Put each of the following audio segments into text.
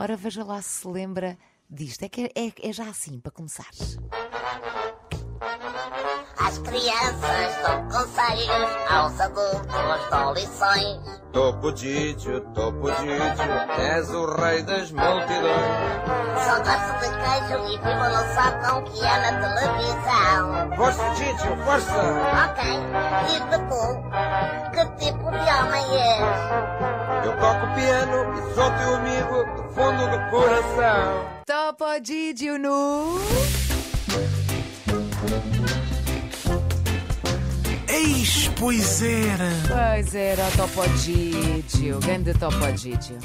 Ora, veja lá se se lembra disto. É que é, é já assim, para começar. Às crianças dou conselhos, aos adultos dou lições. Topo Didio, Topo Didio, és o rei das multidões. Só gosto de queijo e vivo no sótão que é na televisão. Força, Didio, força! Ok, e tu? Que tipo de homem és? Eu toco piano e sou teu amigo do fundo do coração. Topo Didio no... Eis, pois era. Pois era o Topo Didio, grande Topo Didio.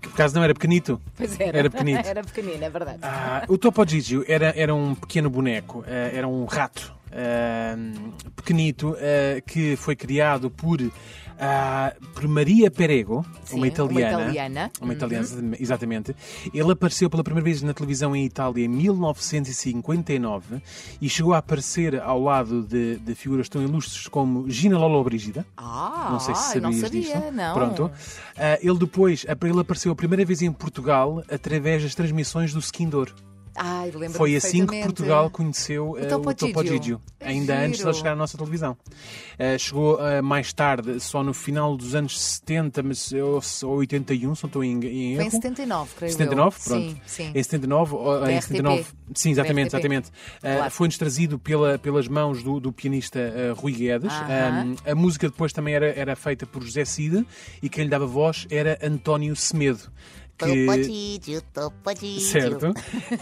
Que por acaso não era pequenito? Pois era. Era pequenito. era pequenino, é verdade. Ah, o Topo Gigio era, era um pequeno boneco, ah, era um rato ah, pequenito ah, que foi criado por, ah, por Maria Perego, Sim, uma italiana. uma italiana. Uma italiana, exatamente. Ele apareceu pela primeira vez na televisão em Itália em 1959 e chegou a aparecer ao lado de, de figuras tão ilustres como Gina Lollobrigida. Ah, Não sei se eu não sabias sabia, disto. não. Pronto. Ah, ele depois, ele apareceu a primeira vez em Portugal através das transmissões do Skindor. Ai, lembro Foi assim que. Portugal conheceu ah, Topo o Topo Gigio. Que ainda antes de giro. ele chegar à nossa televisão. Ah, chegou ah, mais tarde, só no final dos anos 70, mas, ou, ou 81, se não estou em, em Foi em erro. 79, creio 79, eu. pronto. Sim, sim. Em 79, ou- Da em RTP. 79 sim, exatamente, Da RTP. exatamente. Claro. Foi-nos trazido pela, pelas mãos do, do pianista Rui Guedes. Aham. Ah, a música depois também era, era feita por José Cid e quem lhe dava voz era António Semedo. Que... Certo.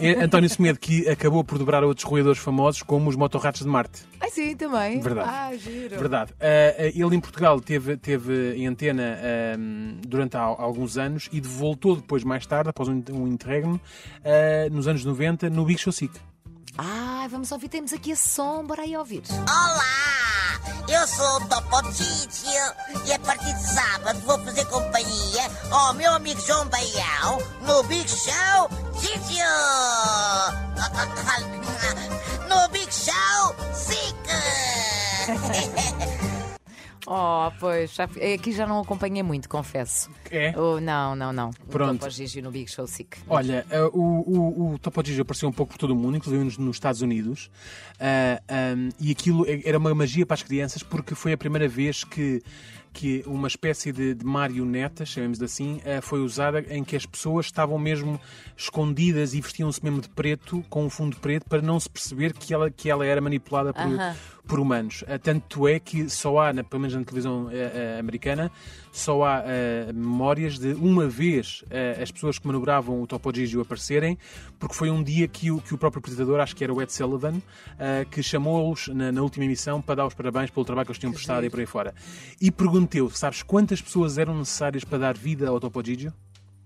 É António Semedo que acabou por dobrar outros roedores famosos como os motorratos de Marte. Ai, sim, também. Verdade. Ah, giro. Verdade. Ah, ah, ele em Portugal teve, teve em antena ah, durante há- alguns anos e voltou depois, mais tarde, após um, um interregno, ah, nos anos 90, no Big Show Sick. Ah, vamos ouvir, temos aqui esse som, bora aí ouvir. Olá, eu sou o Topo Didio e a partir de sábado vou fazer companhia ao meu amigo João Baião no Big Show Didio. Oh, pois, já, aqui já não acompanhei muito, confesso. É? Oh, não, não, não. Pronto. O Topo Gigi no Big Show Sick. Olha, ah, o, o, o Topo Gigio apareceu um pouco por todo o mundo, inclusive nos, nos Estados Unidos, Ah, ahm, e aquilo era uma magia para as crianças porque foi a primeira vez que, que uma espécie de, de marionetas, chamemos assim, ah, foi usada em que as pessoas estavam mesmo escondidas e vestiam-se mesmo de preto, com um fundo preto, para não se perceber que ela, que ela era manipulada por, Aham. por humanos. Ah, Tanto é que só há, na- pelo menos na televisão ah, americana, só há ah, memórias de uma vez as pessoas que manobravam o Topo Gigio aparecerem, porque foi um dia que o, que o próprio apresentador, acho que era o Ed Sullivan, que chamou-os na, na última emissão para dar os parabéns pelo trabalho que eles tinham prestado e por aí fora. E pergunteu, sabes quantas pessoas eram necessárias para dar vida ao Topo Gigio?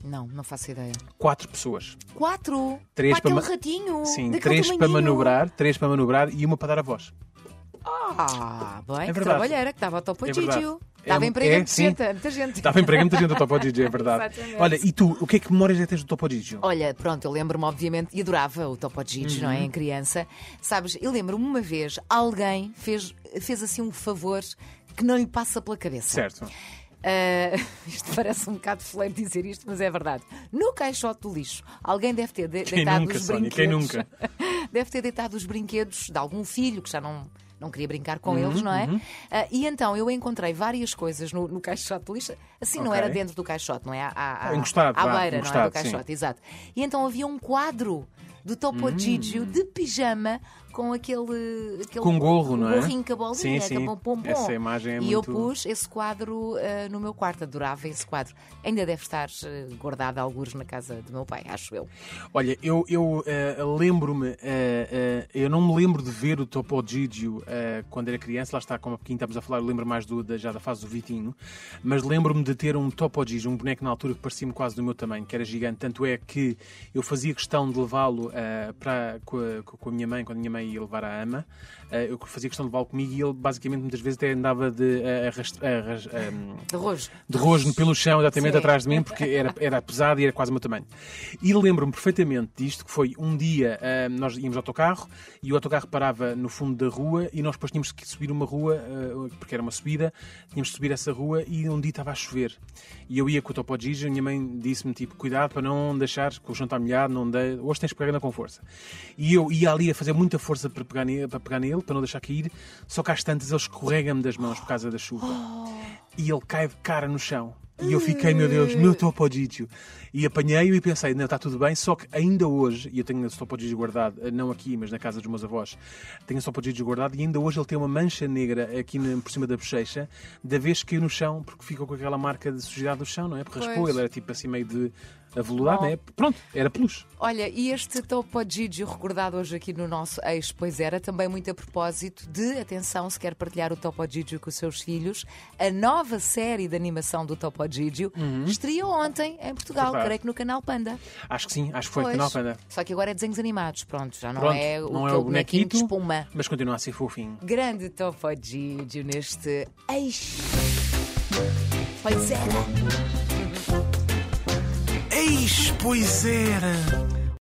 Não, não faço ideia. Quatro pessoas. Quatro? Três para aquele ma- ratinho. Sim, três para manobrar, três para manobrar e uma para dar a voz. Ah, bem, É que verdade. trabalheira, que estava ao Topo É. Gigio. É Estava um- emprego é, muita sim. gente. Estava emprego muita gente do Topo Gigio, é verdade. Exatamente. Olha, e tu, o que é que memórias é que tens do Topo Gigio? Olha, pronto, eu lembro-me, obviamente, e adorava o Topo Gigi, não é? Uhum. Em criança. Sabes, eu lembro-me uma vez, alguém fez, fez assim um favor que não lhe passa pela cabeça. Certo. Ah, isto parece um bocado fleiro dizer isto, mas é verdade. No caixote do lixo, alguém deve ter de- Quem deitado nunca, os Sónia, brinquedos. quem nunca? deve ter deitado os brinquedos de algum filho que já não. Não queria brincar com Uhum, eles, não é? Ah, e então eu encontrei várias coisas no, no caixote de lixo. Assim, não Ok. era dentro do caixote, não é? À, à, à- Encostado, à beira, não é? encostado, Do caixote, exato. E então havia um quadro do Topo Hum. Gigio de pijama com aquele, aquele Com gorro, não é? gorrinho com a bolinha, Sim, sim. com a pompom. Essa imagem é e eu muito- pus esse quadro ah, no meu quarto, adorava esse quadro. Ainda deve estar ah, guardado alguns na casa do meu pai, acho eu. Olha, eu, eu eh, lembro-me, eu não me lembro de ver o Topo Gigio quando era criança, lá está, como aqui estamos a falar, eu lembro mais do, da, já da fase do Vitinho, mas lembro-me de ter um Topo Gigio, um boneco na altura que parecia-me quase do meu tamanho, que era gigante, tanto é que eu fazia questão de levá-lo para com a, com a minha mãe, quando a minha mãe mãe ia levar à ama, eh, eu fazia questão de levá-lo comigo e ele basicamente muitas vezes até andava de, De rojo. de rosno pelo chão, exatamente Sim. atrás de mim, porque era, era pesado e era quase o meu tamanho. E lembro-me perfeitamente disto, que foi um dia, nós íamos ao autocarro e o autocarro parava no fundo da rua e nós depois tínhamos que subir uma rua, porque era uma subida, tínhamos que subir essa rua e um dia estava a chover. E eu ia com o Topo Gigi e a minha mãe disse-me, tipo, cuidado para não deixar, que o chão está molhado, não dê... hoje tens que pegar com força. E eu ia ali a fazer muita força para pegar, nele, para pegar nele, para não deixar cair, só que às tantas ele escorrega-me das mãos por causa da chuva e ele cai de cara no chão. E eu fiquei, meu Deus, meu Topo Gigio. E apanhei-o e pensei, não, está tudo bem, só que ainda hoje, e eu tenho esse Topo Gigio guardado, eh, não aqui, mas na casa dos meus avós, tenho esse Topo Gigio guardado, e ainda hoje ele tem uma mancha negra aqui por cima da bochecha, da vez que caiu no chão, porque ficou com aquela marca de sujidade do chão, não é? Porque raspou, ele era tipo assim meio de aveludado, Oh. não é? Pronto, era peluche. Olha, e este Topo Gigio recordado hoje aqui no nosso ex, pois era, também muito a propósito de, atenção, se quer partilhar o Topo Gigio com os seus filhos, a nova série de animação do Topo Gigio estreou ontem em Portugal, Verdade. creio que no canal Panda. Acho que sim, acho que foi, Pois. canal Panda. Só que agora é desenhos animados, pronto, já não Pronto, é o, não é o bonequinho de bonequito, espuma. mas continua a ser fofinho. Grande Topo Gigio neste ex. Pois era. Eis, pois era!